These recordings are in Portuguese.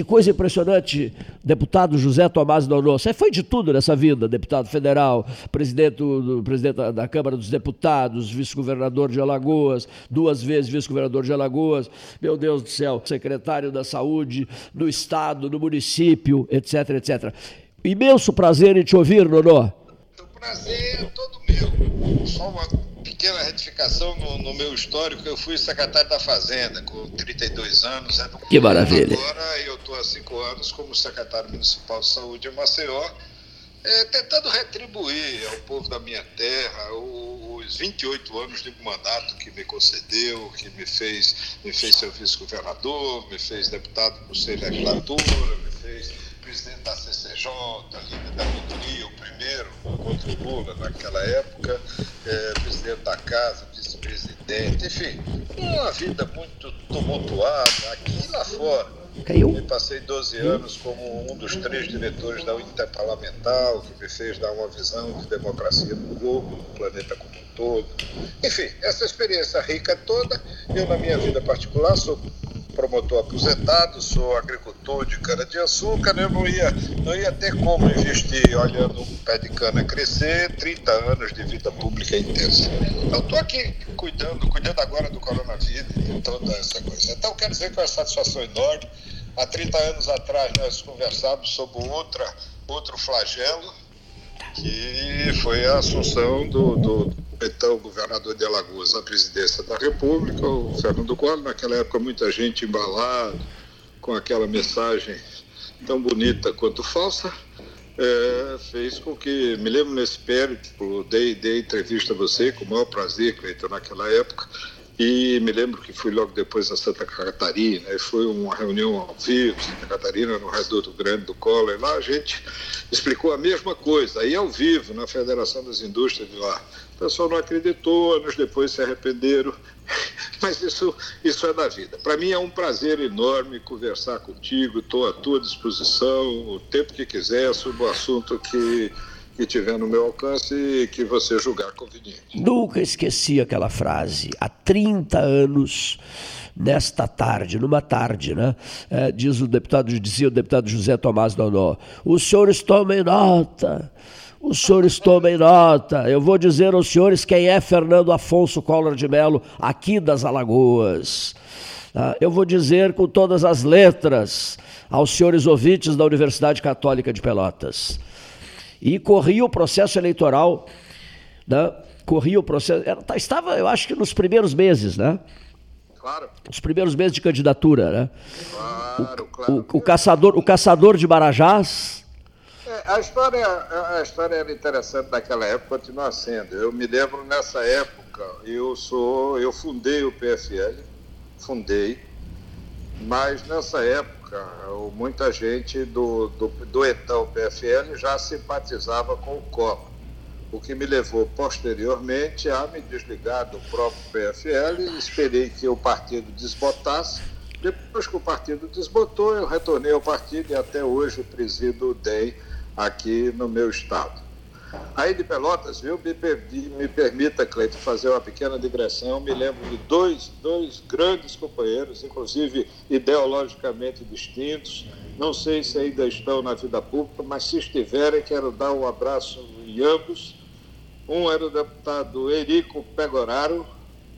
Que coisa impressionante, deputado José Tomás Donô. Você foi de tudo nessa vida, deputado federal, presidente, do, presidente da Câmara dos Deputados, vice-governador de Alagoas, duas vezes vice-governador de Alagoas, meu Deus do céu, secretário da Saúde do Estado, do município, etc, etc. Imenso prazer em te ouvir, Nonô. O prazer é todo meu. Só uma pequena retificação no, no, meu histórico, eu fui secretário da Fazenda com 32 anos. É que maravilha. Agora eu estou há cinco anos como secretário municipal de saúde em Maceió, é, tentando retribuir ao povo da minha terra os 28 anos de mandato que me concedeu, que me fez, me fez ser vice-governador, me fez deputado por seis legislatura, me fez presidente da CCJ, líder da minoria, o primeiro contra o Lula naquela época, é, presidente da casa, vice-presidente, enfim, uma vida muito tumultuada aqui e lá fora. Caiu. E passei 12 anos como um dos três diretores da Interparlamentar, o que me fez dar uma visão de democracia no globo, no planeta como um todo. Enfim, essa experiência rica toda, eu na minha vida particular sou promotor aposentado, sou agricultor de cana-de-açúcar, eu não ia, não ia ter como investir olhando um pé de cana crescer 30 anos de vida pública intensa. Então, estou aqui cuidando, cuidando agora do coronavírus e toda essa coisa. Então, quero dizer que é uma satisfação enorme. Há 30 anos atrás, nós conversávamos sobre outra, outro flagelo, que foi a assunção do, do então governador de Alagoas à presidência da República, o Fernando Collor, naquela época muita gente embalada com aquela mensagem tão bonita quanto falsa, é, fez com que, me lembro nesse período, dei, dei entrevista a você com o maior prazer, Cleiton, naquela época, e me lembro que fui logo depois a Santa Catarina, e foi uma reunião ao vivo, Santa Catarina, no Reduto Grande do Collor, e lá a gente explicou a mesma coisa, aí ao vivo, na Federação das Indústrias de lá. O pessoal não acreditou, anos depois se arrependeram, mas isso, isso é da vida. Para mim é um prazer enorme conversar contigo, estou à tua disposição o tempo que quiser sobre o assunto que que tiver no meu alcance e que você julgar conveniente. Nunca esqueci aquela frase. Há 30 anos, nesta tarde, numa tarde, né? É, diz o deputado, dizia o deputado José Tomás Donó, os senhores tomem nota. Os senhores tomem nota. Eu vou dizer aos senhores quem é Fernando Afonso Collor de Mello, aqui das Alagoas. Tá? Eu vou dizer com todas as letras aos senhores ouvintes da Universidade Católica de Pelotas e corria o processo eleitoral, né? corria o processo, era, tá, estava, eu acho que nos primeiros meses, né? Claro. Os primeiros meses de candidatura, né? Claro, o, claro. O, o, caçador, o caçador de Marajás. É, a, história, a história era interessante naquela época, continua sendo. Eu me lembro nessa época, eu sou, eu fundei o PFL, fundei, mas nessa época muita gente do, do, do então PFL já simpatizava com o Collor, o que me levou posteriormente a me desligar do próprio PFL, esperei que o partido desbotasse, depois que o partido desbotou, eu retornei ao partido e até hoje presido o DEM aqui no meu estado. Aí de Pelotas, viu, me, me permita, Cleito, fazer uma pequena digressão. Me lembro de dois, dois grandes companheiros, inclusive ideologicamente distintos. Não sei se ainda estão na vida pública, mas se estiverem, quero dar um abraço em ambos. Um era o deputado Erico Pegoraro,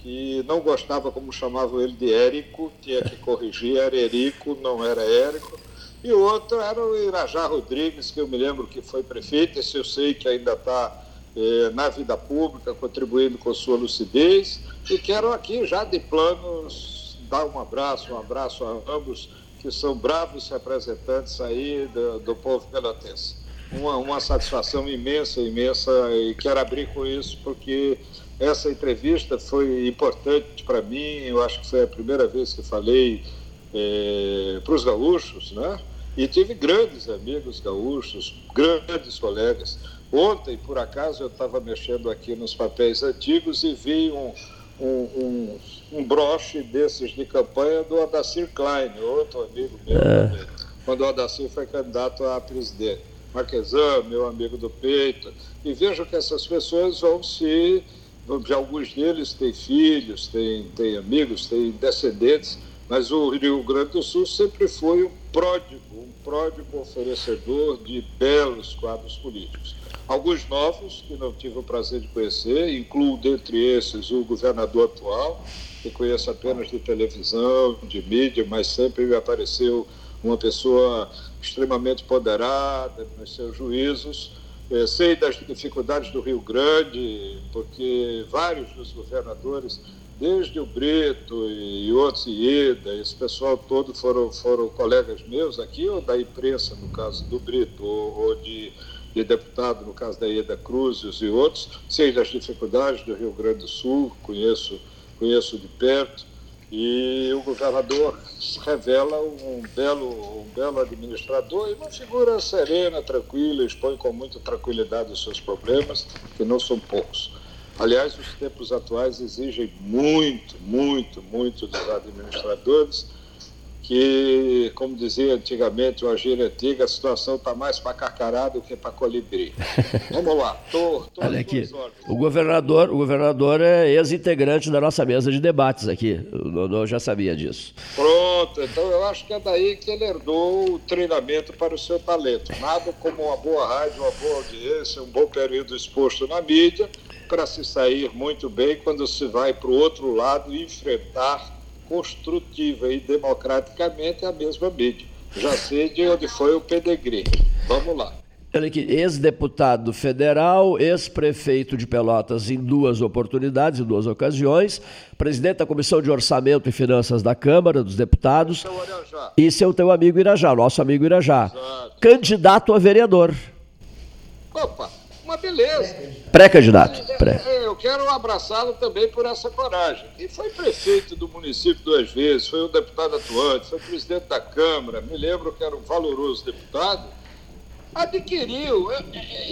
que não gostava como chamavam ele de Érico, tinha que corrigir, era Erico, não era Érico. E outro era o Irajá Rodrigues, que eu me lembro que foi prefeito, esse eu sei que ainda está eh, na vida pública, contribuindo com sua lucidez, e quero aqui já de planos dar um abraço, um abraço a ambos, que são bravos representantes aí do, do povo pelotense. Uma, uma satisfação imensa, imensa, e quero abrir com isso, porque essa entrevista foi importante para mim, eu acho que foi a primeira vez que falei eh, para os gaúchos, né? E tive grandes amigos gaúchos, grandes colegas. Ontem, por acaso, eu estava mexendo aqui nos papéis antigos e vi um, um, um, um, broche desses de campanha do Adacir Klein, outro amigo meu, é. quando o Adacir foi candidato a presidente. Marquesan, meu amigo do peito. E vejo que essas pessoas vão se. Já alguns deles têm filhos, têm, têm amigos, têm descendentes, mas o Rio Grande do Sul sempre foi um pródigo, um pródigo oferecedor de belos quadros políticos. Alguns novos, que não tive o prazer de conhecer, incluo dentre esses o governador atual, que conheço apenas de televisão, de mídia, mas sempre me apareceu uma pessoa extremamente ponderada nos seus juízos. É, sei das dificuldades do Rio Grande, porque vários dos governadores, desde o Brito e outros, Ieda, esse pessoal todo foram, foram colegas meus aqui, ou da imprensa, no caso do Brito, ou, ou de, de deputado, no caso da Ieda Cruzes e outros. Sei das dificuldades do Rio Grande do Sul, conheço, conheço de perto. E o governador revela um belo, um belo administrador e uma figura serena, tranquila, expõe com muita tranquilidade os seus problemas, que não são poucos. Aliás, os tempos atuais exigem muito, muito, muito dos administradores que, como dizia antigamente, uma gíria antiga, a situação está mais para carcará do que para colibri. Vamos lá, tô, tô Olha aqui, o governador, o governador é ex-integrante da nossa mesa de debates aqui, eu, já sabia disso. Pronto, então eu acho que é daí que ele herdou o treinamento para o seu talento. Nada como uma boa rádio, uma boa audiência, um bom período exposto na mídia, para se sair muito bem quando se vai para o outro lado e enfrentar construtiva e democraticamente a mesma mídia. Já sei de onde foi o pedigree. Vamos lá. Olha aqui, ex-deputado federal, ex-prefeito de Pelotas em duas oportunidades, em duas ocasiões, presidente da Comissão de Orçamento e Finanças da Câmara dos Deputados. E seu teu amigo Irajá, nosso amigo Irajá. Exato. Candidato a vereador. Opa, uma beleza. Pré-candidato. Pré. É, eu quero abraçá-lo também por essa coragem. E foi prefeito do município duas vezes, foi um deputado atuante, foi presidente da Câmara, me lembro que era um valoroso deputado. Adquiriu, eu,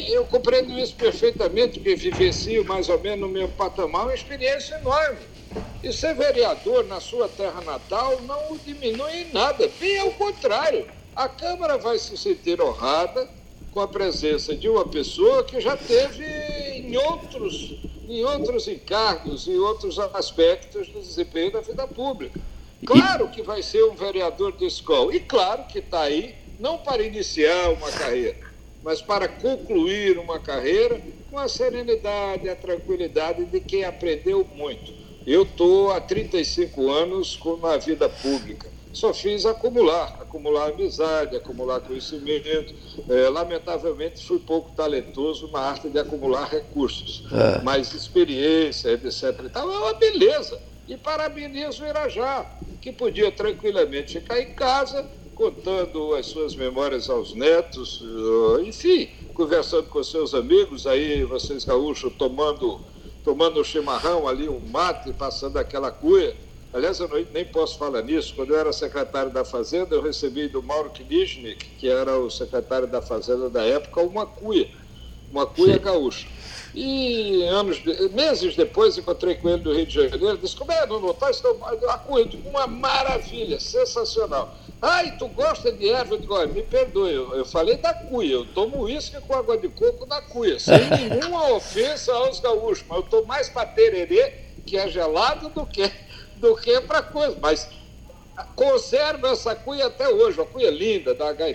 eu compreendo isso perfeitamente, porque vivencio mais ou menos no meu patamar, uma experiência enorme. E ser vereador na sua terra natal não o diminui em nada, bem ao contrário. A Câmara vai se sentir honrada com a presença de uma pessoa que já teve em outros, em outros encargos, em outros aspectos do desempenho da vida pública. Claro que vai ser um vereador de escola, e claro que está aí, não para iniciar uma carreira, mas para concluir uma carreira com a serenidade, a tranquilidade de quem aprendeu muito. Eu estou há 35 anos na vida pública só fiz acumular, acumular amizade, acumular conhecimento. É, lamentavelmente, fui pouco talentoso na arte de acumular recursos, é. mas experiência, etc. E tal, é uma beleza. E parabenizo o Irajá, que podia tranquilamente ficar em casa, contando as suas memórias aos netos, eh, enfim, conversando com seus amigos, aí vocês gaúchos tomando, tomando chimarrão ali, um mate, passando aquela cuia Aliás, eu nem posso falar nisso. Quando eu era secretário da Fazenda, eu recebi do Mauro Kniznik, que era o secretário da Fazenda da época, uma cuia, uma cuia gaúcha. E anos, meses depois encontrei com ele no Rio de Janeiro, disse, como é, não notaste a cuia? Uma maravilha, sensacional. Ai, tu gosta de erva? Eu digo, olha, me perdoe, eu, eu falei da cuia, eu tomo uísque com água de coco da cuia, sem nenhuma ofensa aos gaúchos, mas eu estou mais para tererê, que é gelado, do que do que para coisa. Mas conservo essa cuia até hoje, uma cuia linda, da H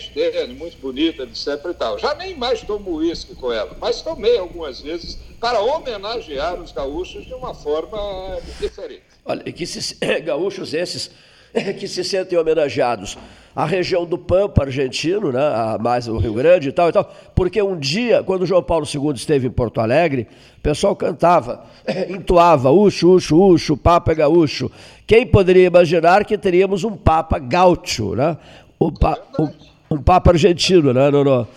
muito bonita, etc e tal. Já nem mais tomo uísque com ela, mas tomei algumas vezes para homenagear os gaúchos de uma forma diferente. Olha, que se, gaúchos esses que se sentem homenageados a região do Pampa argentino, né, mais o Rio Grande e tal e tal, porque um dia, quando João Paulo II esteve em Porto Alegre, o pessoal cantava, entoava, uxo, uxo, uxo, Papa é gaúcho. Quem poderia imaginar que teríamos um Papa gaúcho, né? Um, pa, um, um Papa argentino, né, Nono?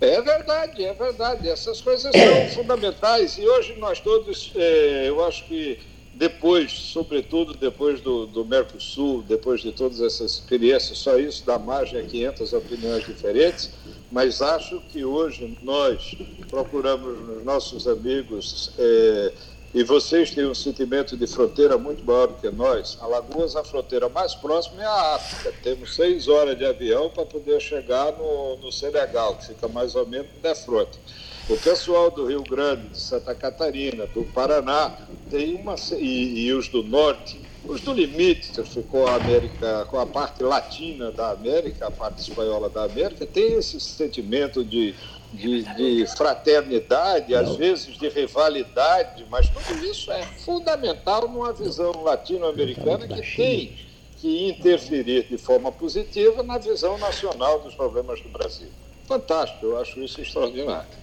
É verdade, é verdade. Essas coisas são fundamentais e hoje nós todos, é, eu acho que depois, sobretudo depois do, do Mercosul, depois de todas essas experiências, só isso dá margem a 500 opiniões diferentes, mas acho que hoje nós procuramos nos nossos amigos, é, e vocês têm um sentimento de fronteira muito maior do que nós. Alagoas, a fronteira mais próxima é a África. Temos seis horas de avião para poder chegar no, no Senegal, que fica mais ou menos da fronte. O pessoal do Rio Grande, de Santa Catarina, do Paraná, tem uma, e, e os do Norte, Os do limite, ficou a América, com a parte latina da América, a parte espanhola da América, tem esse sentimento de, de, de fraternidade, às vezes de rivalidade, mas tudo isso é fundamental numa visão latino-americana que tem que interferir de forma positiva na visão nacional dos problemas do Brasil. Fantástico, eu acho isso extraordinário.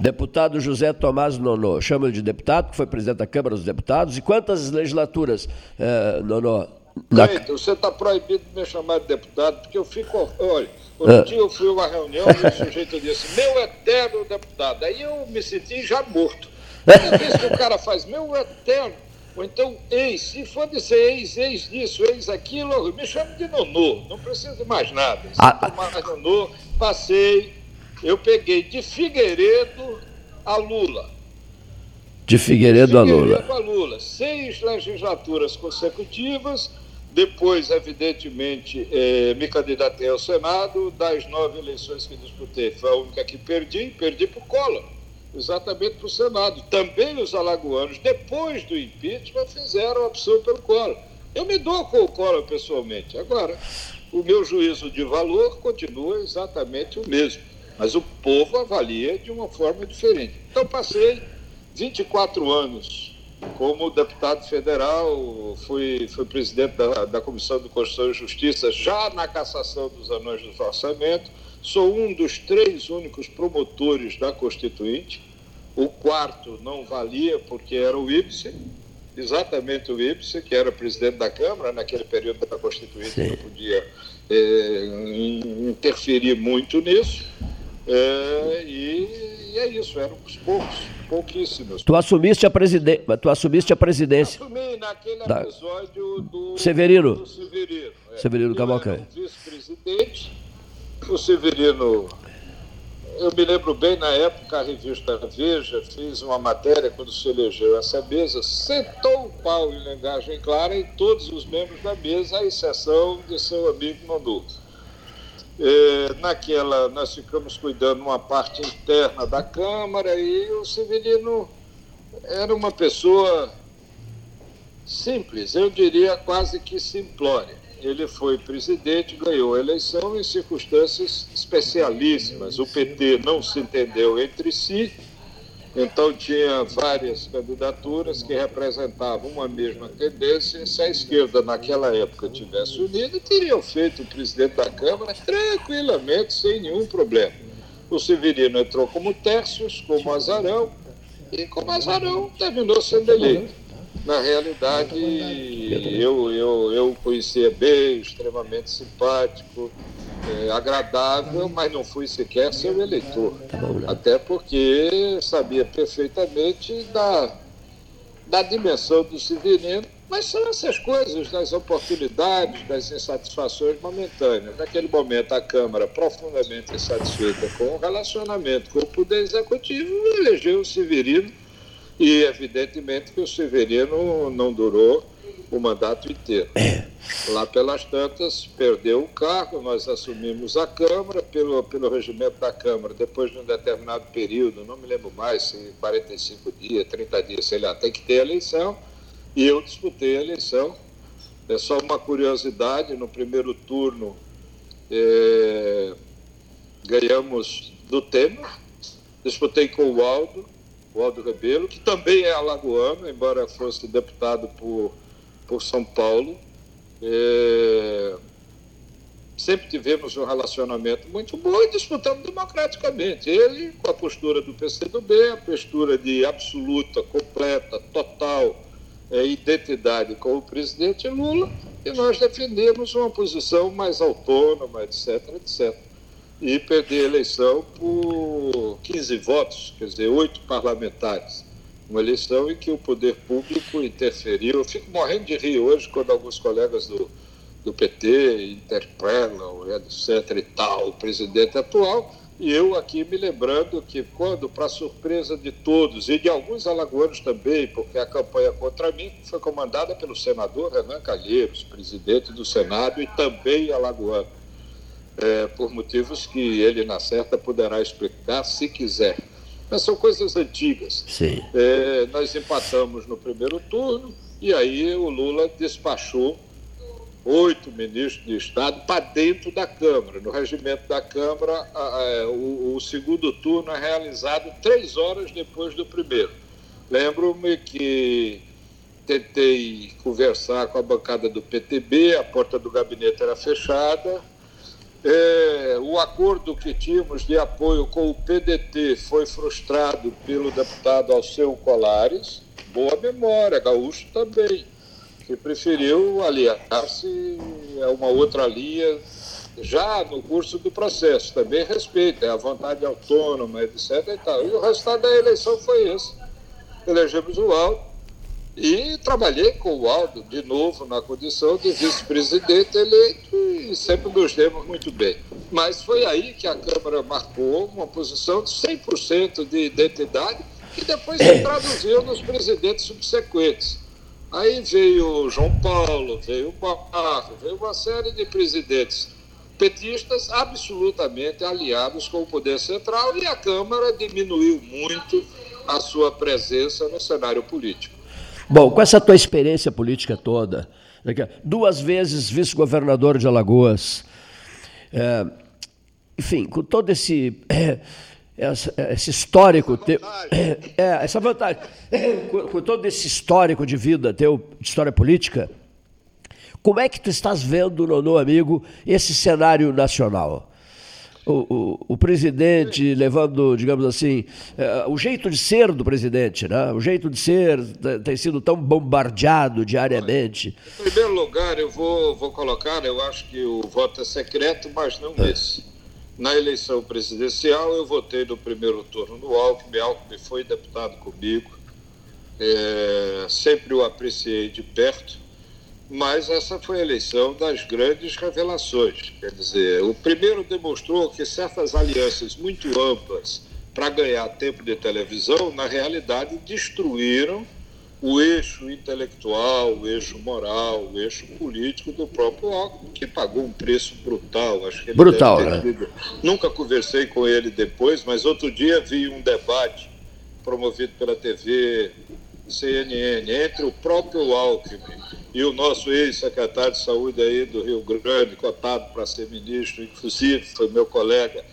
Deputado José Tomás Nonô, chama ele de deputado, que foi presidente da Câmara dos Deputados. E quantas legislaturas, eh, Nonô? Na... você está proibido de me chamar de deputado, porque eu fico. Olha, outro ah. dia eu fui a uma reunião e o sujeito disse: Meu eterno deputado. Aí eu me senti já morto. Cada vez que o cara faz meu eterno, ou então ex, se for dizer ex, ex disso, ex aquilo, me chame de Nonô, não preciso de mais nada. Se ah, mais Nonô, passei eu peguei de Figueiredo a Lula. De Figueiredo, a Lula. a Lula. Seis legislaturas consecutivas. Depois, evidentemente, eh, me candidatei ao Senado. Das nove eleições que disputei, foi a única que perdi. Perdi para o Collor, exatamente para o Senado. Também os alagoanos, depois do impeachment, fizeram a opção pelo Collor. Eu me dou com o Collor pessoalmente. Agora, o meu juízo de valor continua exatamente o mesmo. Mas o povo avalia de uma forma diferente. Então, passei 24 anos como deputado federal, fui, fui presidente da, da Comissão de Constituição e Justiça já na cassação dos anões do orçamento. Sou um dos três únicos promotores da Constituinte. O quarto não valia porque era o Ibsen, exatamente o Ibsen, que era presidente da Câmara naquele período da Constituinte, Sim. não podia é, interferir muito nisso. É, e, e, é isso, eram poucos, pouquíssimos. Tu assumiste a, preside... tu assumiste a presidência. Assumi naquele da... episódio do Severino. Do Severino, é. Severino Cavalcante. Vice-presidente, o Severino. Eu me lembro bem, na época, a revista Veja fez uma matéria quando se elegeu essa mesa, sentou o pau em linguagem clara em todos os membros da mesa, à exceção de seu amigo Mandu. É, naquela, nós ficamos cuidando uma parte interna da Câmara e o Severino era uma pessoa simples, eu diria quase que simplória. Ele foi presidente, ganhou a eleição em circunstâncias especialíssimas. O PT não se entendeu entre si, então, tinha várias candidaturas que representavam uma mesma tendência. Se a esquerda, naquela época, tivesse unido, teriam feito o presidente da Câmara tranquilamente, sem nenhum problema. O Severino entrou como Tércios, como Azarão, e como Azarão terminou sendo eleito. Na realidade, eu, eu, eu conhecia bem, extremamente simpático, é, agradável, mas não fui sequer seu eleitor. Tá né? Até porque sabia perfeitamente da, da dimensão do Severino, mas são essas coisas, das oportunidades, das insatisfações momentâneas. Naquele momento, a Câmara, profundamente insatisfeita com o relacionamento com o Poder Executivo, elegeu o Severino, e evidentemente que o Severino não durou o mandato inteiro. É. Lá pelas tantas, perdeu o cargo, nós assumimos a Câmara, pelo, pelo regimento da Câmara, depois de um determinado período, não me lembro mais, se 45 dias, 30 dias, sei lá, tem que ter eleição, e eu disputei a eleição. É só uma curiosidade, no primeiro turno é, ganhamos do Temer, disputei com o Aldo, o Aldo Rebelo, que também é alagoano, embora fosse deputado por por São Paulo. É, sempre tivemos um relacionamento muito bom e disputamos democraticamente. Ele com a postura do PCdoB, a postura de absoluta, completa, total é, identidade com o presidente Lula, e nós defendemos uma posição mais autônoma, etc, etc. E perder a eleição por 15 votos, quer dizer, oito parlamentares uma eleição em que o poder público interferiu. Eu fico morrendo de rir hoje quando alguns colegas do, do PT interpelam, etc. e tal, o presidente atual. E eu aqui me lembrando que quando, para surpresa de todos, e de alguns alagoanos também, porque a campanha contra mim foi comandada pelo senador Renan Calheiros, presidente do Senado e também alagoano, é, por motivos que ele, na certa, poderá explicar se quiser. Mas são coisas antigas. Sim. É, nós empatamos no primeiro turno, E aí o Lula despachou oito ministros de Estado para dentro da Câmara. No regimento da Câmara, a, a, o, o, segundo turno é realizado três horas depois do primeiro. Lembro-me que tentei conversar com a bancada do PTB, a porta do gabinete era fechada. É, o acordo que tínhamos de apoio com o PDT foi frustrado pelo deputado Alceu Colares. Boa memória, Gaúcho também que preferiu aliar-se a uma outra linha já no curso do processo. Também respeita, é a vontade autônoma, etc. E, tal. e o resultado da eleição foi esse. Elegemos o Aldo e trabalhei com o Aldo de novo na condição de vice-presidente eleito e sempre nos demos muito bem. Mas foi aí que a Câmara marcou uma posição de 100% de identidade que depois se traduziu nos presidentes subsequentes. Aí veio João Paulo, veio Barro, veio uma série de presidentes petistas absolutamente aliados com o poder central e a Câmara diminuiu muito a sua presença no cenário político. Bom, com essa tua experiência política toda, duas vezes vice-governador de Alagoas, é, enfim, com todo esse é, esse histórico essa teu. É, essa vantagem. Com, com, todo esse histórico de vida teu, de história política, como é que tu estás vendo, Nono amigo, esse cenário nacional? O, o, o, presidente levando, digamos assim, é, o jeito de ser do presidente, né? O jeito de ser tem sido tão bombardeado diariamente. Em primeiro lugar, eu vou, vou colocar, eu acho que o voto é secreto, mas não é. esse. Na eleição presidencial, eu votei no primeiro turno no Alckmin. Alckmin foi deputado comigo. É, sempre o apreciei de perto. Mas essa foi a eleição das grandes revelações. Quer dizer, o primeiro demonstrou que certas alianças muito amplas para ganhar tempo de televisão, na realidade, destruíram o eixo intelectual, o eixo moral, o eixo político do próprio Alckmin, que pagou um preço brutal. Acho que brutal, né? Nunca conversei com ele depois, mas outro dia vi um debate promovido pela TV CNN entre o próprio Alckmin e o nosso ex-secretário de saúde aí do Rio Grande, cotado para ser ministro, inclusive foi meu colega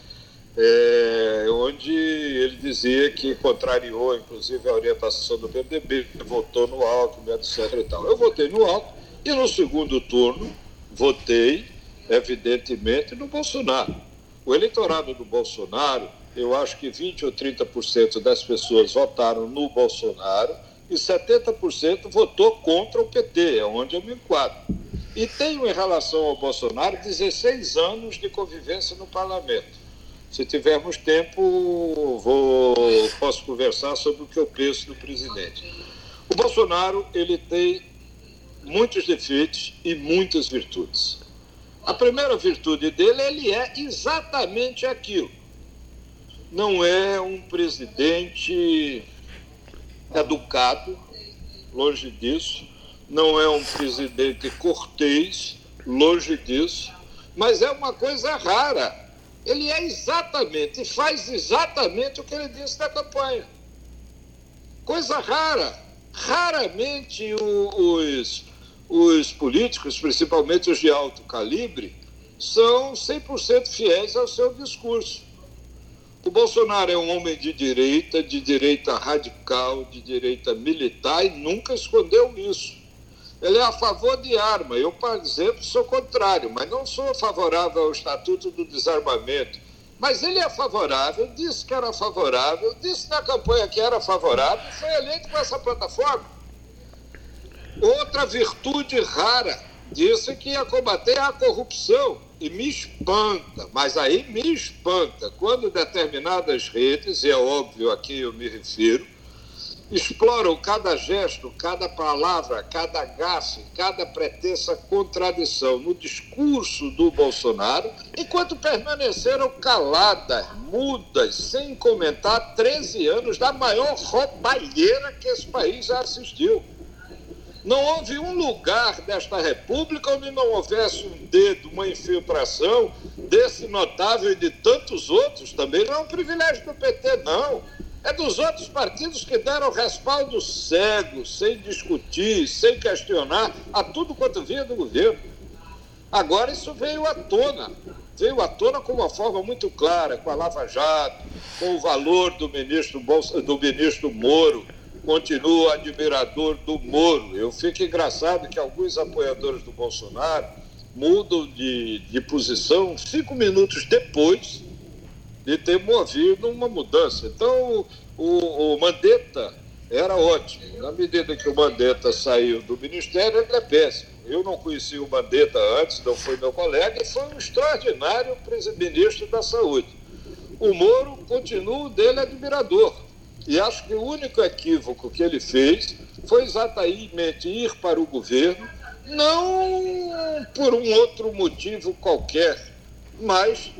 é, onde ele dizia que contrariou, inclusive, a orientação do PMDB, votou no Alckmin, etc. E tal. Eu votei no Alckmin e no segundo turno votei, evidentemente, no Bolsonaro. O eleitorado do Bolsonaro, eu acho que 20 ou 30% das pessoas votaram no Bolsonaro e 70% votou contra o PT, é onde eu me enquadro. E tenho, em relação ao Bolsonaro, 16 anos de convivência no parlamento se tivermos tempo, vou, posso conversar sobre o que eu penso do presidente. O Bolsonaro ele tem muitos defeitos e muitas virtudes. A primeira virtude dele, ele é exatamente aquilo. Não é um presidente educado, longe disso. Não é um presidente cortês, longe disso. Mas é uma coisa rara ele é exatamente, faz exatamente o que ele disse na campanha. Coisa rara. Raramente os, os políticos, principalmente os de alto calibre, são 100% fiéis ao seu discurso. O Bolsonaro é um homem de direita, de direita radical, de direita militar e nunca escondeu isso. Ele é a favor de arma. Eu, por exemplo, sou contrário, mas não sou favorável ao Estatuto do Desarmamento. Mas ele é favorável, disse que era favorável, disse na campanha que era favorável foi eleito com essa plataforma. Outra virtude rara, disse que ia combater a corrupção. E me espanta, mas aí me espanta, quando determinadas redes, e é óbvio a quem eu me refiro, exploram cada gesto, cada palavra, cada gafe, cada pretensa contradição no discurso do Bolsonaro, enquanto permaneceram caladas, mudas, sem comentar 13 anos da maior roubalheira que esse país já assistiu. Não houve um lugar desta República onde não houvesse um dedo, uma infiltração desse notável e de tantos outros. Também não é um privilégio do PT, não É dos outros partidos que deram respaldo cego, sem discutir, sem questionar, a tudo quanto vinha do governo. Agora isso veio à tona. Veio à tona com uma forma muito clara, com a Lava Jato, com o valor do ministro, Bolsa, do ministro Moro. Continuo admirador do Moro. Eu fico engraçado que alguns apoiadores do Bolsonaro mudam de, de posição cinco minutos depois de ter movido uma mudança. Então, o, o Mandetta era ótimo. Na medida que o Mandetta saiu do ministério, ele é péssimo. Eu não conheci o Mandetta antes, não foi meu colega, e foi um extraordinário ministro da Saúde. O Moro continua dele admirador. E acho que o único equívoco que ele fez foi exatamente ir para o governo, não por um outro motivo qualquer, mas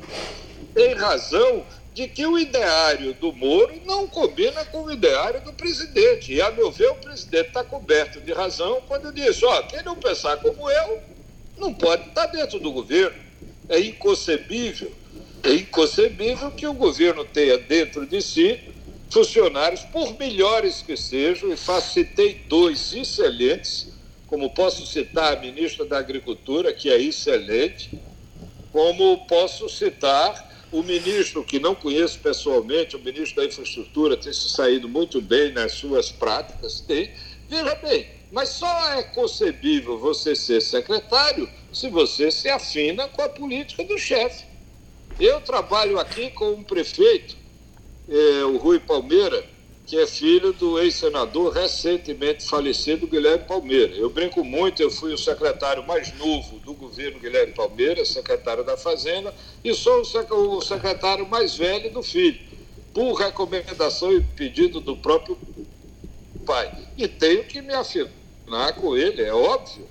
em razão de que o ideário do Moro não combina com o ideário do presidente. E, a meu ver, o presidente está coberto de razão quando diz: ó, quem não pensar como eu não pode estar dentro do governo. É inconcebível, é inconcebível que o governo tenha dentro de si funcionários, por melhores que sejam, e citei dois excelentes, como posso citar a ministra da Agricultura, que é excelente, como posso citar o ministro, que não conheço pessoalmente, o ministro da Infraestrutura, tem se saído muito bem nas suas práticas, tem. Veja bem, mas só é concebível você ser secretário se você se afina com a política do chefe. Eu trabalho aqui com um prefeito, é, o Rui Palmeira, que é filho do ex-senador recentemente falecido Guilherme Palmeira. Eu brinco muito, eu fui o secretário mais novo do governo Guilherme Palmeira, secretário da Fazenda, e sou o secretário mais velho do filho, por recomendação e pedido do próprio pai. E tenho que me afinar com ele, é óbvio.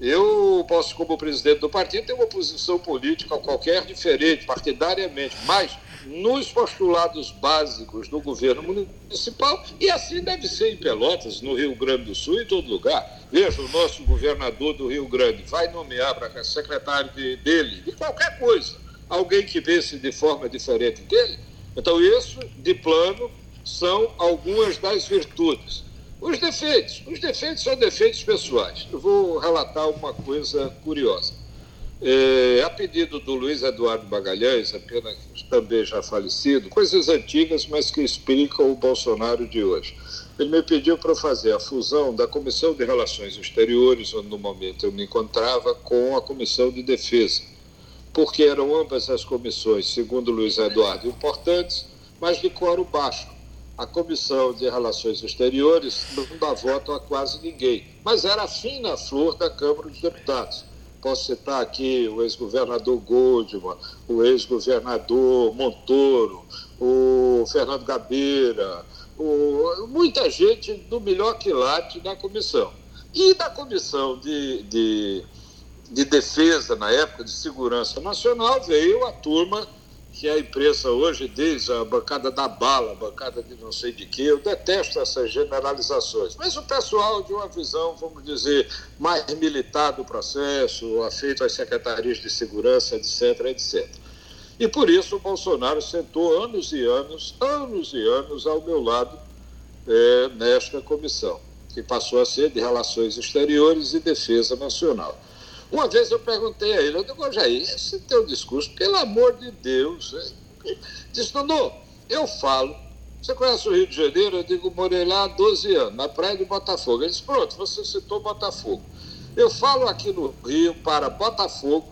Eu posso, como presidente do partido, ter uma posição política qualquer diferente, partidariamente, mas nos postulados básicos do governo municipal, e assim deve ser em Pelotas, no Rio Grande do Sul, em todo lugar. Veja, o nosso governador do Rio Grande vai nomear para secretário de, dele, de qualquer coisa, alguém que vê-se de forma diferente dele. Então, isso, de plano, são algumas das virtudes. Os defeitos. Os defeitos são defeitos pessoais. Eu vou relatar uma coisa curiosa. É, a pedido do Luiz Eduardo Magalhães, apenas também já falecido, coisas antigas, mas que explicam o Bolsonaro de hoje. Ele me pediu para fazer a fusão da Comissão de Relações Exteriores, onde no momento eu me encontrava, com a Comissão de Defesa, porque eram ambas as comissões, segundo Luiz Eduardo, importantes, mas de coro baixo. A Comissão de Relações Exteriores não dá voto a quase ninguém, mas era a fina flor da Câmara dos Deputados Posso citar aqui o ex-governador Goldman, o ex-governador Montoro, o Fernando Gabeira, o, muita gente do melhor quilate da comissão. E da comissão de, de, de defesa, na época de segurança nacional, veio a turma que a imprensa hoje diz a bancada da bala, a bancada de não sei de que, eu detesto essas generalizações. Mas o pessoal de uma visão, vamos dizer, mais militar do processo, afeito às secretarias de segurança, etc., etc. E por isso o Bolsonaro sentou anos e anos, anos e anos ao meu lado é, nesta comissão, que passou a ser de Relações Exteriores e Defesa Nacional. Uma vez eu perguntei a ele, eu digo, Jair, esse teu discurso, pelo amor de Deus. Disse, Dudu, eu falo. Você conhece o Rio de Janeiro? Eu digo, morei lá há 12 anos, na praia de Botafogo. Ele disse, pronto, você citou Botafogo. Eu falo aqui no Rio para Botafogo,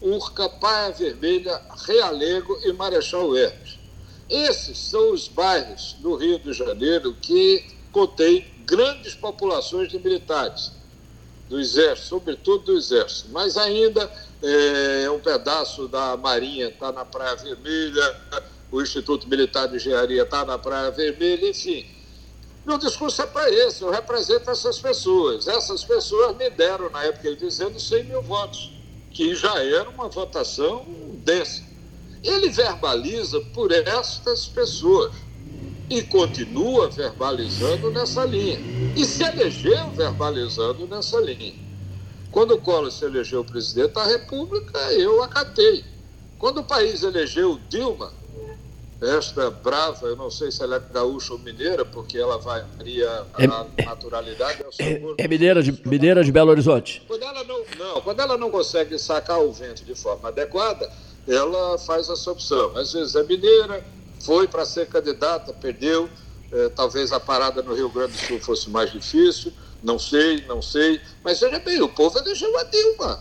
Urca, Paia Vermelha, Realengo e Marechal Hermes. Esses são os bairros do Rio de Janeiro que contêm grandes populações de militares do Exército, sobretudo do Exército, mas ainda é, um pedaço da Marinha está na Praia Vermelha, o Instituto Militar de Engenharia está na Praia Vermelha, enfim. Meu discurso é para esse, eu represento essas pessoas. Essas pessoas me deram, na época, ele dizendo 100 mil votos, que já era uma votação densa. Ele verbaliza por estas pessoas e continua verbalizando nessa linha. E se elegeu verbalizando nessa linha. Quando o Collor se elegeu presidente da República, eu acatei. Quando o país elegeu Dilma, esta brava, eu não sei se ela é gaúcha ou mineira, porque ela varia a é, naturalidade. É, é, mineira, de, mineira de Belo Horizonte. Quando ela não, não, quando ela não consegue sacar o vento de forma adequada, ela faz essa opção. Às vezes é mineira, foi para ser candidata, perdeu. É, talvez a parada no Rio Grande do Sul fosse mais difícil, não sei, não sei. Mas veja bem, o povo elegeu a Dilma.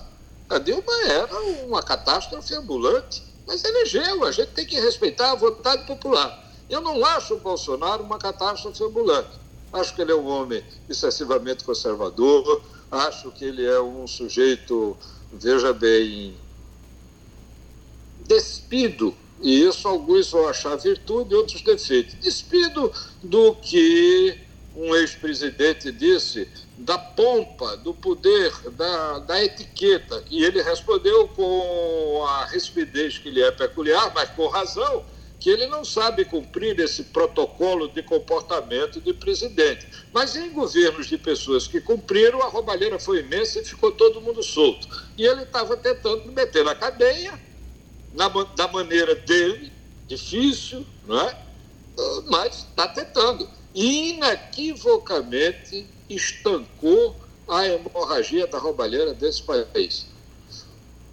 A Dilma era uma catástrofe ambulante mas elegeu, a gente tem que respeitar a vontade popular. Eu não acho o Bolsonaro uma catástrofe ambulante. Acho que ele é um homem excessivamente conservador, acho que ele é um sujeito, veja bem, despido, e isso alguns vão achar virtude, outros defeitos. Despido do que um ex-presidente disse da pompa, do poder, da, da etiqueta. E ele respondeu com a rispidez que lhe é peculiar, mas com razão, que ele não sabe cumprir esse protocolo de comportamento de presidente. Mas em governos de pessoas que cumpriram, a roubalheira foi imensa e ficou todo mundo solto. E ele estava tentando meter na cadeia, na, da maneira dele, difícil, não é? mas está tentando. E estancou a hemorragia da roubalheira desse país.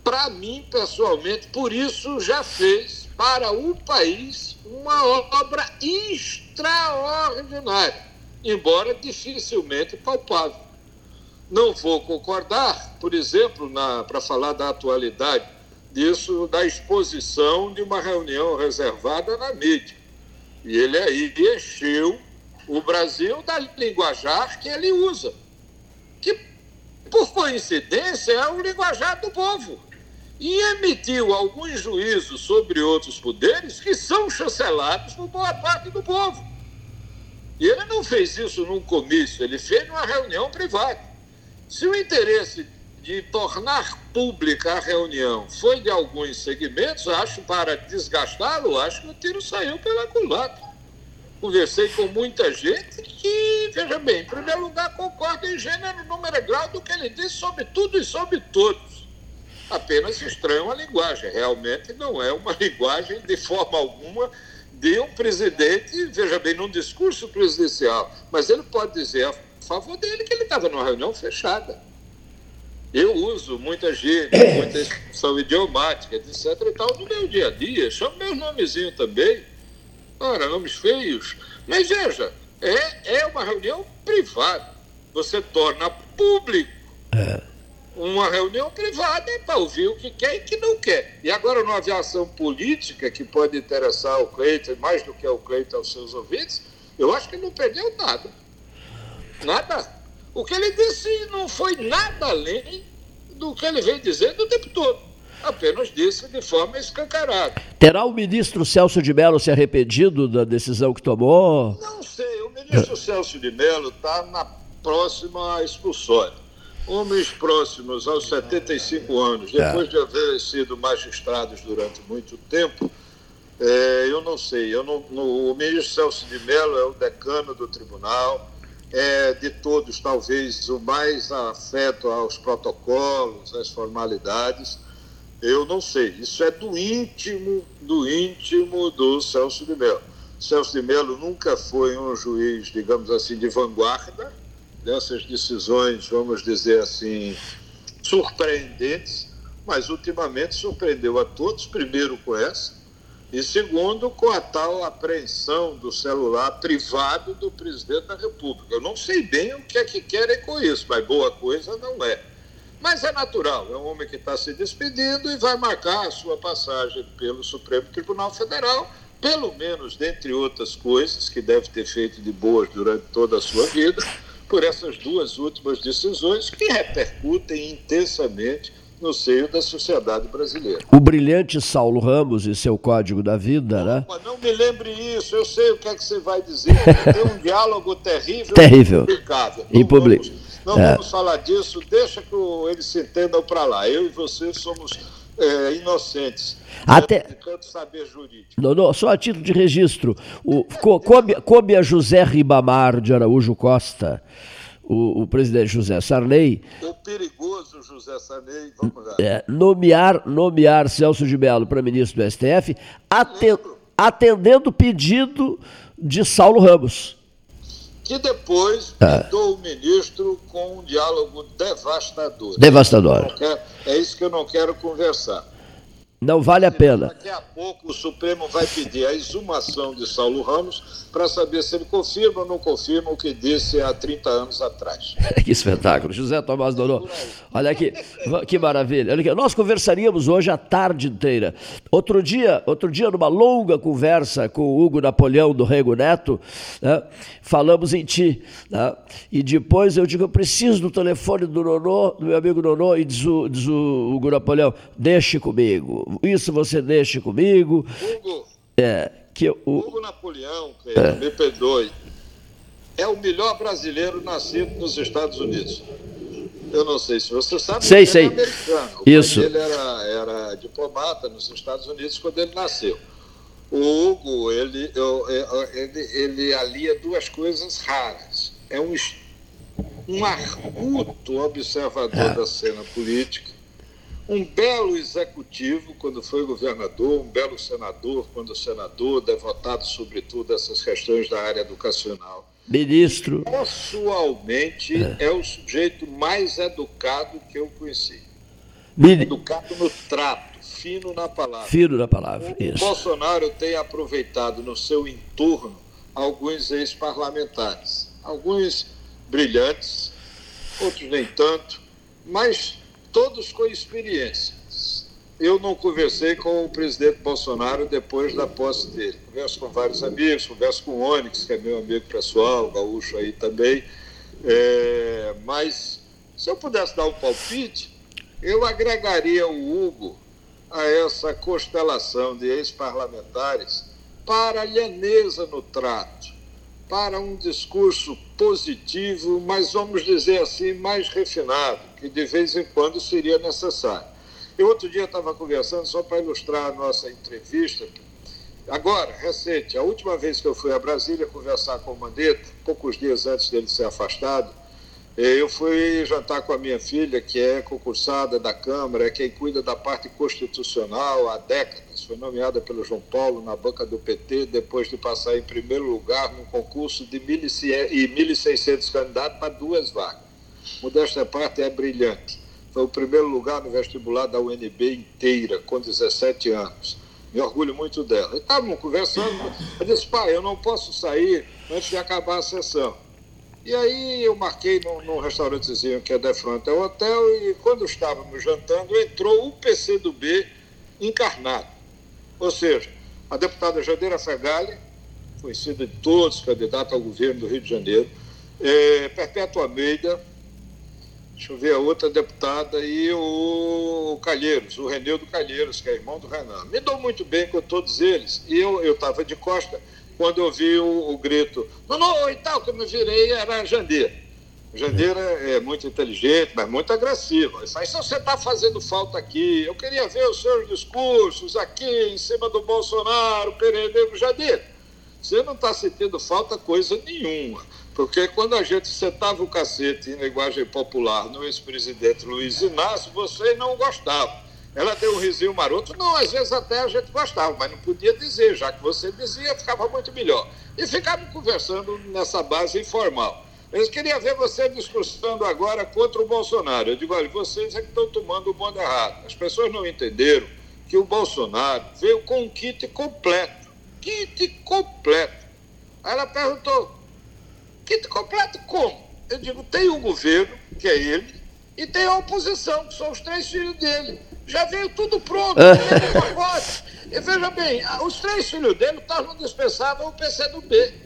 Para mim, pessoalmente, por isso já fez para o país uma obra extraordinária, embora dificilmente palpável. Não vou concordar, por exemplo, para falar da atualidade disso, da exposição de uma reunião reservada na mídia. E ele aí encheu o Brasil da linguajar que ele usa, que, por coincidência, é o linguajar do povo. E emitiu alguns juízos sobre outros poderes que são chancelados por boa parte do povo. E ele não fez isso num comício, ele fez numa reunião privada. Se o interesse de tornar pública a reunião foi de alguns segmentos, acho para desgastá-lo, acho que o tiro saiu pela culatra conversei com muita gente que, veja bem, em primeiro lugar, concorda em gênero, número e grau do que ele disse sobre tudo e sobre todos. Apenas estranham a linguagem. Realmente não é uma linguagem, de forma alguma, de um presidente, veja bem, num discurso presidencial. Mas ele pode dizer a favor dele que ele estava numa reunião fechada. Eu uso muita gíria, muita expressão idiomática, etc. e tal, no meu dia a dia. Chamo meu nomezinho também Ora, nomes feios. Mas veja, é, é uma reunião privada. Você torna público é. uma reunião privada para ouvir o que quer e o que não quer. E agora, numa aviação política que pode interessar o Cleiton, mais do que o Cleiton aos seus ouvintes, eu acho que não perdeu nada. Nada. O que ele disse não foi nada além do que ele vem dizendo o tempo todo apenas disse de forma escancarada. Terá o ministro Celso de Mello se arrependido da decisão que tomou? Não sei, o ministro Celso de Mello está na próxima expulsória. Homens próximos aos 75 anos, é. depois de haverem sido magistrados durante muito tempo, é, eu não sei, eu não, no, o ministro Celso de Mello é o decano do tribunal, é de todos talvez o mais afeto aos protocolos, às formalidades, eu não sei. Isso é do íntimo, do íntimo do Celso de Mello. Celso de Mello nunca foi um juiz, digamos assim, de vanguarda dessas decisões, vamos dizer assim, surpreendentes, mas ultimamente surpreendeu a todos, primeiro com essa, e segundo com a tal apreensão do celular privado do presidente da República. Eu não sei bem o que é que querem com isso, mas boa coisa não é. Mas é natural, é um homem que está se despedindo e vai marcar a sua passagem pelo Supremo Tribunal Federal, pelo menos, dentre outras coisas que deve ter feito de boas durante toda a sua vida, por essas duas últimas decisões que repercutem intensamente no seio da sociedade brasileira. O brilhante Saulo Ramos e seu Código da Vida, né? Né? Não me lembre isso, eu sei o que é que você vai dizer. Tem um diálogo terrível, terrível. e impublicável. Não é. vamos falar disso, deixa que eles se entendam para lá. Eu e você somos é, inocentes. Até... Não, não, só a título de registro. O, coube, coube a José Ribamar de Araújo Costa, o, o, presidente José Sarney. O perigoso José Sarney, vamos lá. É, nomear, nomear Celso de Mello para ministro do STF, aten, atendendo o pedido de Saulo Ramos. Que depois é. o ministro com um diálogo devastador. Devastador. é isso que eu não quero conversar. Não vale a pena. Daqui a pouco o Supremo vai pedir a exumação de Saulo Ramos para saber se ele confirma ou não confirma o que disse há 30 anos atrás. que espetáculo. José Tomás Donô. Olha aqui, que maravilha. Olha aqui, nós conversaríamos hoje a tarde inteira. Outro dia, outro dia numa longa conversa com o Hugo Napoleão do Rego Neto, né, falamos em ti. Né, e depois eu digo, eu preciso do telefone do Nonô, do meu amigo Nonô, e diz o, diz o Hugo Napoleão, deixe comigo isso você deixa comigo. Hugo, é, que o Hugo Napoleão, é. me perdoe, é o melhor brasileiro nascido nos Estados Unidos. Eu não sei se você sabe, sei, ele sei. é americano. O Isso. ele era, era diplomata nos Estados Unidos quando ele nasceu. O Hugo, ele, eu, ele, ele alia duas coisas raras. É um, um arguto observador é. da cena política um belo executivo quando foi governador, um belo senador quando senador, devotado sobretudo a essas questões da área educacional. Ministro. Pessoalmente, é, é o sujeito mais educado que eu conheci. Min... Educado no trato, fino na palavra. Fino na palavra, o isso. Bolsonaro tem aproveitado no seu entorno alguns ex-parlamentares, alguns brilhantes, outros nem tanto, mas todos com experiência. Eu não conversei com o presidente Bolsonaro depois da posse dele. Converso com vários amigos, converso com o Onyx, que é meu amigo pessoal, gaúcho aí também. É, mas se eu pudesse dar um palpite, eu agregaria o Hugo a essa constelação de ex-parlamentares para a lhaneza no trato, para um discurso positivo, mas vamos dizer assim, mais refinado, que de vez em quando seria necessário. Eu outro dia estava conversando, só para ilustrar a nossa entrevista, agora, recente, a última vez que eu fui a Brasília conversar com o Mandetta, poucos dias antes dele ser afastado, eu fui jantar com a minha filha, que é concursada da Câmara, é quem cuida da parte constitucional há décadas. Foi nomeada pelo João Paulo na banca do PT, depois de passar em primeiro lugar num concurso de 1.600 candidatos para duas vagas. Modéstia parte é brilhante. Foi o primeiro lugar no vestibular da UNB inteira, com 17 anos. Me orgulho muito dela. Estávamos conversando, eu disse, pai, eu não posso sair antes de acabar a sessão. E aí eu marquei num, num restaurantezinho que é de frente ao hotel e quando estávamos jantando entrou o PCdoB encarnado. Ou seja, a deputada Jadeira Fegali, conhecida de todos, candidata ao governo do Rio de Janeiro, é, Perpétua Almeida, deixa eu ver a outra deputada, e o Calheiros, o Renildo Calheiros, que é irmão do Renan. Me dou muito bem com todos eles. E eu estava de costa quando eu vi o, o grito, não, não, e tal, que eu me virei, era a Jandeira é muito inteligente, mas muito agressiva. Ele fala, você está fazendo falta aqui, eu queria ver os seus discursos aqui em cima do Bolsonaro, Pereira Jandeira. Você não está sentindo falta coisa nenhuma. Porque quando a gente sentava o cacete em linguagem popular no ex-presidente Luiz Inácio, você não gostava. Ela deu um risinho maroto. Não, às vezes até a gente gostava, mas não podia dizer, já que você dizia, ficava muito melhor. E ficava conversando nessa base informal. Eu queria ver você discursando agora contra o Bolsonaro. Eu digo, olha, vocês é que estão tomando o bonde errado. As pessoas não entenderam que o Bolsonaro veio com um kit completo. Kit completo. Aí ela perguntou, kit completo como? Eu digo, tem o um governo, que é ele, e tem a oposição, que são os três filhos dele já veio tudo pronto, e veja bem, os três filhos dele estavam dispensados ao PCdoB.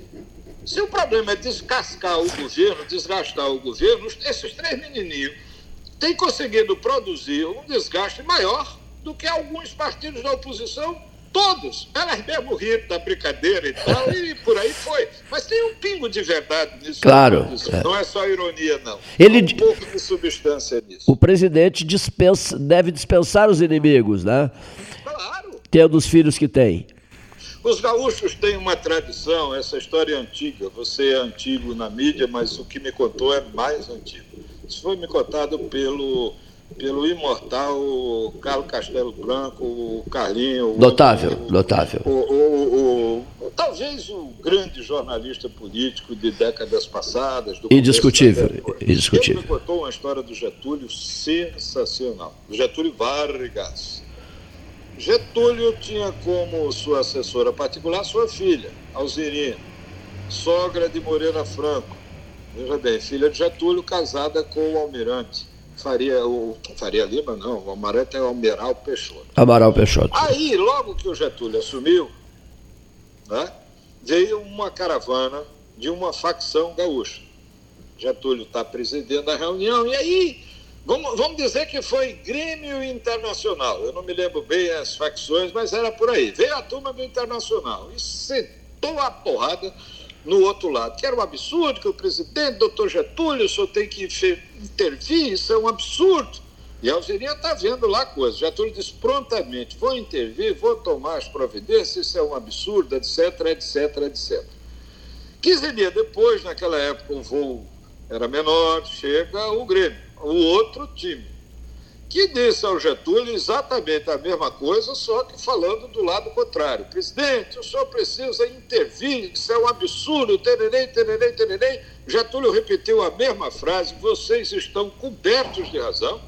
Se o problema é descascar o governo, desgastar o governo, esses três menininhos têm conseguido produzir um desgaste maior do que alguns partidos da oposição todos. Elas mesmo riram da brincadeira e tal, e por aí foi. Mas tem um pingo de verdade nisso. Claro. É. Não é só ironia, não. Ele... Tem um pouco de substância nisso. O presidente dispensa, deve dispensar os inimigos, né? Claro. Tendo os filhos que tem. Os gaúchos têm uma tradição, essa história é antiga. Você é antigo na mídia, mas o que me contou é mais antigo. Isso foi me contado pelo pelo imortal Carlos Castelo Branco, o Carlinho. Notável, o, notável. O, o, talvez o grande jornalista político de décadas passadas. Do indiscutível, indiscutível. Ele me contou uma história do Getúlio sensacional. Do Getúlio Vargas. Getúlio tinha como sua assessora particular sua filha, Alzirinha, sogra de Moreira Franco. Veja bem, filha de Getúlio, casada com o almirante. Faria, o, Faria Lima, não, o almirante é o Amaral Peixoto. Amaral Peixoto. Aí, logo que o Getúlio assumiu, né, veio uma caravana de uma facção gaúcha. Getúlio está presidindo a reunião, e aí, vamos, vamos dizer que foi Grêmio Internacional. Eu não me lembro bem as facções, mas era por aí. Veio a turma do Internacional e sentou a porrada no outro lado, que era um absurdo que o presidente, doutor Getúlio, só tem que intervir, isso é um absurdo. E a Alzirinha está vendo lá coisas. Getúlio disse prontamente: vou intervir, vou tomar as providências, isso é um absurdo, etc, etc, etc. 15 dias depois, naquela época, o voo era menor, chega o Grêmio, o outro time, que disse ao Getúlio exatamente a mesma coisa, só que falando do lado contrário. Presidente, o senhor precisa intervir, isso é um absurdo, tererei, tererei, tererei. Getúlio repetiu a mesma frase, vocês estão cobertos de razão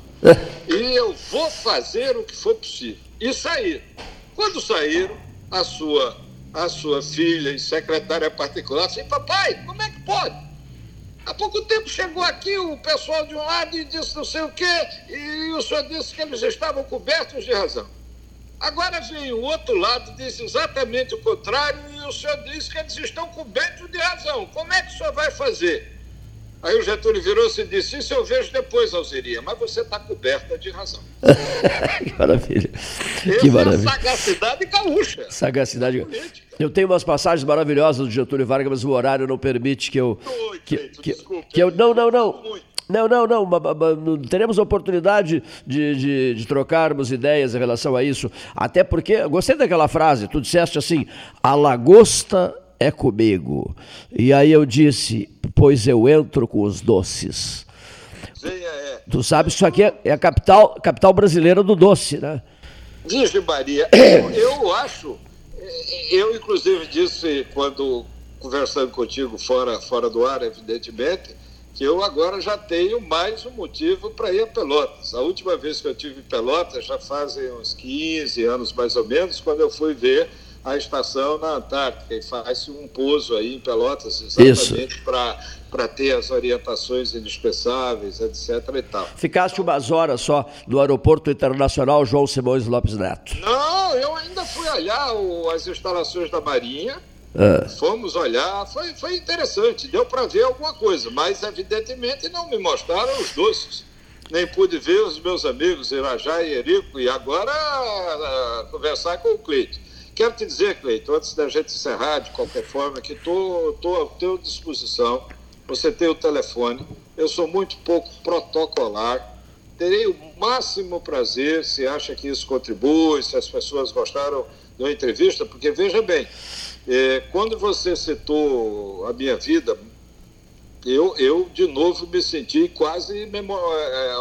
e eu vou fazer o que for possível. E saíram. Quando saíram, a sua, a sua filha e secretária particular disse, papai, como é que pode? Há pouco tempo chegou aqui o pessoal de um lado e disse não sei o quê, e o senhor disse que eles estavam cobertos de razão. Agora vem o outro lado, diz exatamente o contrário, e o senhor disse que eles estão cobertos de razão. Como é que o senhor vai fazer? Aí o Getúlio virou-se e disse: Isso eu vejo depois, Alziria, mas você está coberta de razão. que maravilha. Que maravilha. É sagacidade gaúcha. Sagacidade. Eu tenho umas passagens maravilhosas do Getúlio Vargas, mas o horário não permite que eu. Oi, que, que, desculpa, que eu. Não, não, não. Muito. Não, não, não. Teremos a oportunidade de, de, de trocarmos ideias em relação a isso. Até porque, gostei daquela frase, tu disseste assim: a lagosta é comigo. E aí eu disse: pois eu entro com os doces. Venha, é. Tu sabes que isso aqui é, é a capital, capital brasileira do doce, né? Virgem Maria, eu, eu acho, eh, eu inclusive disse quando conversando contigo fora, fora do ar, evidentemente, que eu agora já tenho mais um motivo para ir a Pelotas. A última vez que eu tive em Pelotas já fazem uns 15 anos mais ou menos, quando eu fui ver a estação na Antártica e faz um pouso aí em Pelotas exatamente para ter as orientações indispensáveis, etc. e tal. Ficaste umas horas só no Aeroporto Internacional João Simões Lopes Neto. Não, eu ainda fui olhar o- as instalações da Marinha. Ah, Fomos olhar, foi, foi interessante, deu para ver alguma coisa, mas evidentemente não me mostraram os doces. Nem pude ver os meus amigos Irajá e Erico, e agora ah, conversar com o Cleito. Quero te dizer, Cleito, antes da gente encerrar, de qualquer forma, que estou à tua disposição. Você tem o telefone, eu sou muito pouco protocolar. Terei o máximo prazer se acha que isso contribui, se as pessoas gostaram da entrevista, porque veja bem, eh, quando você citou a minha vida, eu, eu de novo me senti quase memo- eh,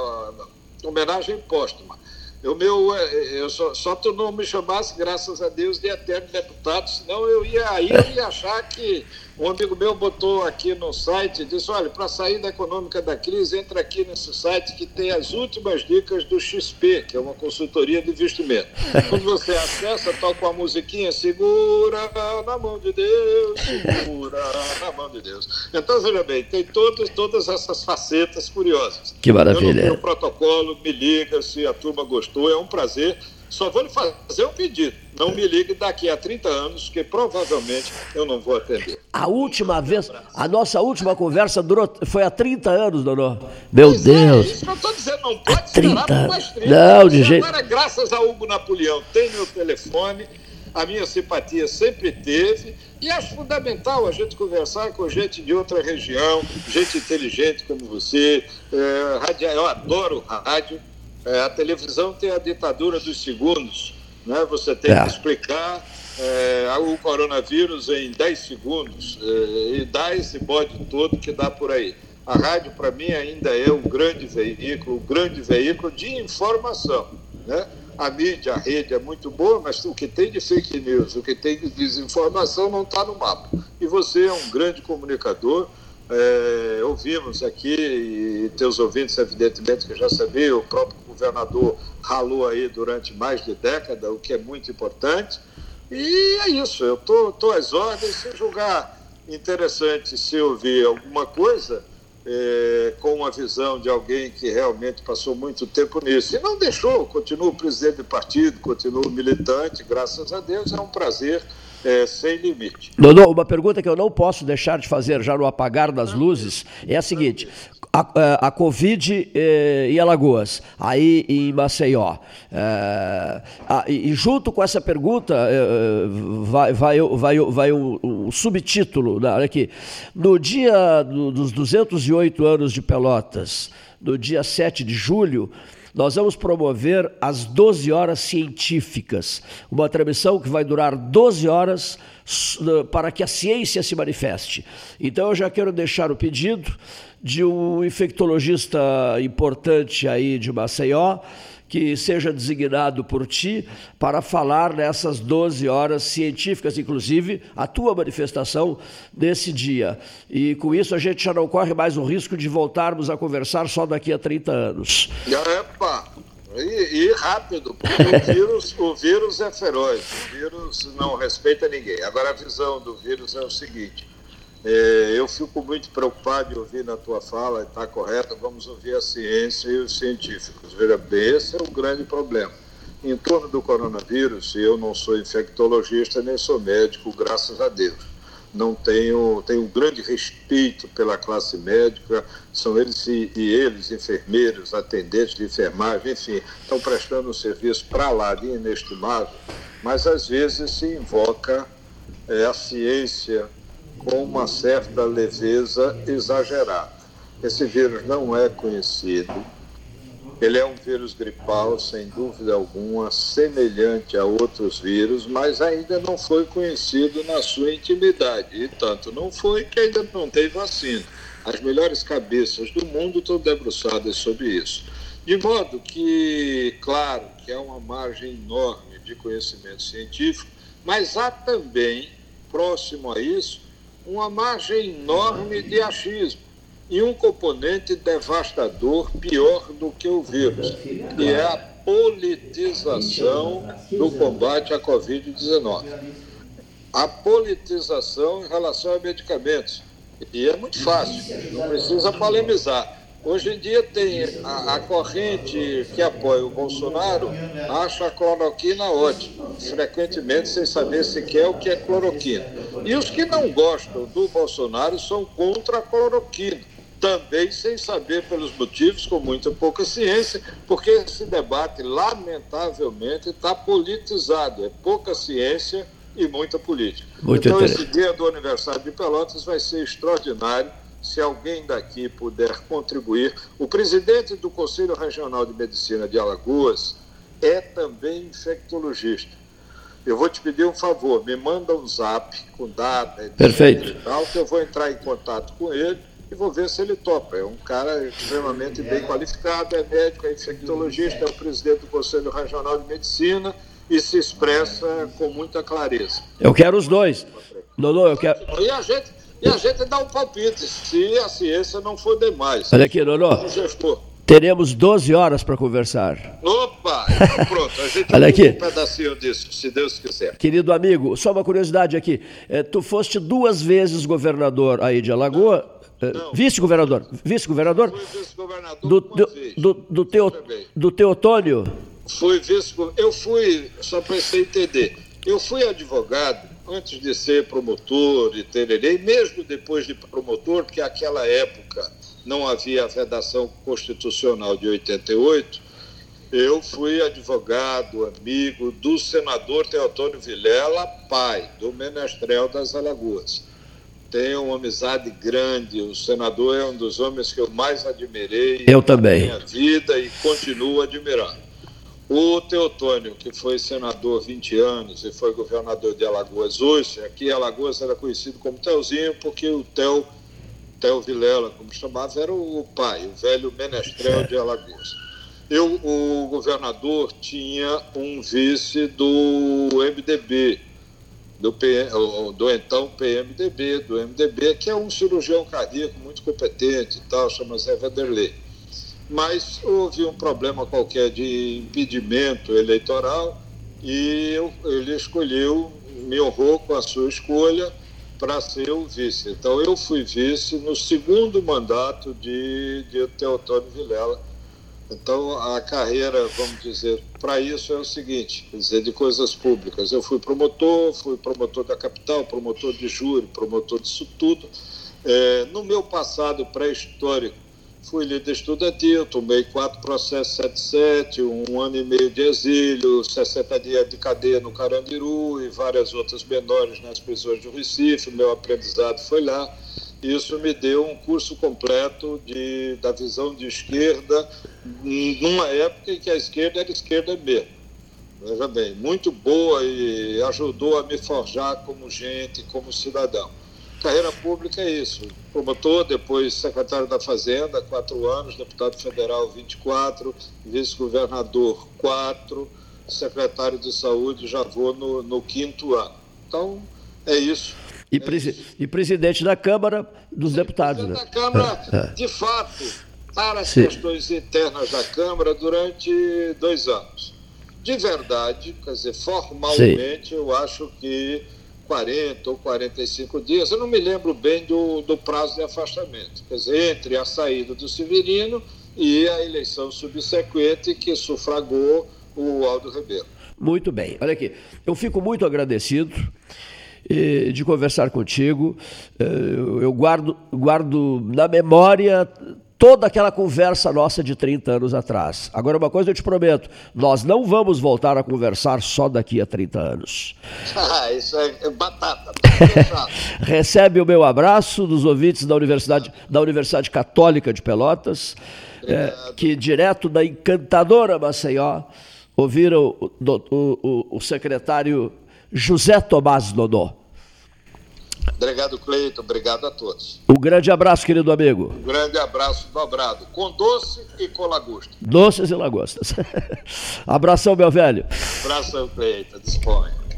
eh, homenagem póstuma. Eu, meu, eh, eu só, só tu não me chamasse, graças a Deus, de eterno deputado, senão eu ia aí eu ia achar que um amigo meu botou aqui no site, disse, olha, para sair da econômica da crise, entra aqui nesse site que tem as últimas dicas do XP, que é uma consultoria de investimento. Quando você acessa, toca uma musiquinha, segura na mão de Deus, segura na mão de Deus. Então, veja bem, tem todos, todas essas facetas curiosas. Que maravilha. Eu não tenho protocolo, me liga se a turma gostou, é um prazer. Só vou lhe fazer um pedido. Não me ligue daqui a 30 anos, que provavelmente eu não vou atender. a última vez, a nossa última conversa durou, foi há 30 anos, Dodô. Meu Pois é, Deus. isso que eu estou dizendo, não pode Há esperar 30 por mais 30. Não, de jeito- Agora, graças a Hugo Napoleão, tem meu telefone, a minha simpatia sempre teve, e acho fundamental a gente conversar com gente de outra região, gente inteligente como você. É, radia- eu adoro rádio. É, a televisão tem a ditadura dos segundos. Né? Você tem É. que explicar é, o coronavírus em 10 segundos é, e dá esse bode todo que dá por aí. A rádio, para mim, ainda é um grande veículo, um grande veículo de informação. Né? a mídia, a rede é muito boa, mas o que tem de fake news, o que tem de desinformação não está no mapa. E você é um grande comunicador. É, ouvimos aqui, e teus ouvintes, evidentemente, que já sabiam, o próprio governador ralou aí durante mais de década, o que é muito importante. E é isso, eu estou às ordens. Se julgar interessante se ouvir alguma coisa, é, com uma visão de alguém que realmente passou muito tempo nisso. E não deixou, continua presidente do partido, continua militante, graças a Deus, é um prazer é, sem limite. Dodô, uma pergunta que eu não posso deixar de fazer já no apagar das luzes é a seguinte: a, a, a Covid eh, em Alagoas, aí em Maceió. Eh, a, e junto com essa pergunta, eh, vai, vai, vai, vai um, um subtítulo, olha aqui. No dia do, dos 208 anos de Pelotas, no dia 7 de julho, nós vamos promover as 12 horas científicas, uma transmissão que vai durar 12 horas para que a ciência se manifeste. Então eu já quero deixar o pedido de um infectologista importante aí de Maceió, que seja designado por ti para falar nessas 12 horas científicas, inclusive a tua manifestação desse dia. E com isso a gente já não corre mais o risco de voltarmos a conversar só daqui a 30 anos. Epa! E, e rápido, porque o vírus, o vírus é feroz, o vírus não respeita ninguém. Agora a visão do vírus é o seguinte eu fico muito preocupado de ouvir na tua fala, está correto, vamos ouvir a ciência e os científicos. Veja bem, esse é o grande problema. Em torno do coronavírus, eu não sou infectologista nem sou médico, graças a Deus. Não tenho, tenho um grande respeito pela classe médica, são eles e, e eles, enfermeiros, atendentes de enfermagem, enfim, estão prestando um serviço para lá de inestimável, mas às vezes se invoca é, a ciência com uma certa leveza exagerada. Esse vírus não é conhecido, ele é um vírus gripal, sem dúvida alguma, semelhante a outros vírus, mas ainda não foi conhecido na sua intimidade. E tanto não foi que ainda não tem vacina. As melhores cabeças do mundo estão debruçadas sobre isso. De modo que, claro, que é uma margem enorme de conhecimento científico, mas há também, próximo a isso, uma margem enorme de achismo e um componente devastador pior do que o vírus, que é a politização do combate à Covid-19. A politização em relação a medicamentos. E é muito fácil, não precisa polemizar. Hoje em dia tem a, a, corrente que apoia o Bolsonaro, acha a cloroquina ótima, frequentemente sem saber sequer o que é cloroquina. E os que não gostam do Bolsonaro são contra a cloroquina, também sem saber pelos motivos, com muita pouca ciência, porque esse debate, lamentavelmente, está politizado. É pouca ciência e muita política. Muito então, esse dia do aniversário de Pelotas vai ser extraordinário se alguém daqui puder contribuir. O presidente do Conselho Regional de Medicina de Alagoas é também infectologista. Eu vou te pedir um favor, me manda um zap com data, Perfeito. tal, que eu vou entrar em contato com ele e vou ver se ele topa. É um cara extremamente bem qualificado, é médico, é infectologista, é o presidente do Conselho Regional de Medicina e se expressa com muita clareza. Eu quero os dois. Lolo, eu quero. E a gente, e a gente dá um palpite, se a ciência não for demais. Olha aqui, Lolo. Teremos 12 horas para conversar. Opa! Então pronto, a gente Olha aqui. um pedacinho disso, se Deus quiser. Querido amigo, só uma curiosidade aqui. É, tu foste duas vezes governador aí de Alagoa. Eh, vice-governador? Vice-governador do, do, do, do, teu, do Teotônio? Fui vice Eu fui, só para você entender, eu fui advogado antes de ser promotor e tererê, e mesmo depois de promotor, porque naquela época não havia a vedação constitucional de 88, eu fui advogado, amigo do senador Teotônio Vilela, pai do Menestrel das Alagoas. Tenho uma amizade grande, o senador é um dos homens que eu mais admirei eu também. na minha vida e continuo admirando. O Teotônio, que foi senador 20 anos e foi governador de Alagoas hoje, aqui Alagoas era conhecido como Telzinho, porque o Tel, Tel Vilela, como chamava, era o pai, o velho menestrel de Alagoas. Eu, o governador tinha um vice do MDB, do, PM, do então PMDB, do MDB, que é um cirurgião cardíaco muito competente e tal, chama Zé Vanderlei. Mas houve um problema qualquer de impedimento eleitoral e eu, ele escolheu, me honrou com a sua escolha para ser o vice. Então eu fui vice no segundo mandato de, de Teotônio Vilela. Então a carreira, vamos dizer, para isso é o seguinte, quer dizer, de coisas públicas. Eu fui promotor, fui promotor da capital, promotor de júri, promotor disso tudo. É, no meu passado pré-histórico, fui líder estudantil, tomei quatro processos 77, um ano e meio de exílio, 60 dias de cadeia no Carandiru e várias outras menores nas prisões do Recife. Meu aprendizado foi lá. Isso me deu um curso completo de, da visão de esquerda, numa época em que a esquerda era esquerda mesmo. Veja bem, muito boa e ajudou a me forjar como gente, como cidadão. Carreira pública é isso. Promotor, depois secretário da Fazenda, quatro anos, deputado federal, 24, vice-governador, quatro, secretário de saúde, já vou no, no quinto ano. Então, é isso. E, presi isso. e presidente da Câmara dos Sim, Deputados. Presidente né? da Câmara, é, é. de fato, para as Sim. questões internas da Câmara durante dois anos. De verdade, quer dizer, formalmente, Sim. eu acho que 40 ou 45 dias, eu não me lembro bem do, do prazo de afastamento, quer dizer, entre a saída do Severino e a eleição subsequente que sufragou o Aldo Ribeiro. Muito bem, olha aqui, eu fico muito agradecido eh, de conversar contigo, eh, eu guardo, guardo na memória toda aquela conversa nossa de 30 anos atrás. Agora, uma coisa eu te prometo: nós não vamos voltar a conversar só daqui a 30 anos. Ah, isso é batata. Recebe o meu abraço dos ouvintes da Universidade, da Universidade Católica de Pelotas, é, que direto da encantadora Maceió ouviram o, o, o, o secretário José Tomás Dodô. Obrigado, Cleiton. Obrigado a todos. Um grande abraço, querido amigo. Um grande abraço dobrado, com doce e com lagosta. Doces e lagostas. Abração, meu velho. Abração, Cleiton. Disponha.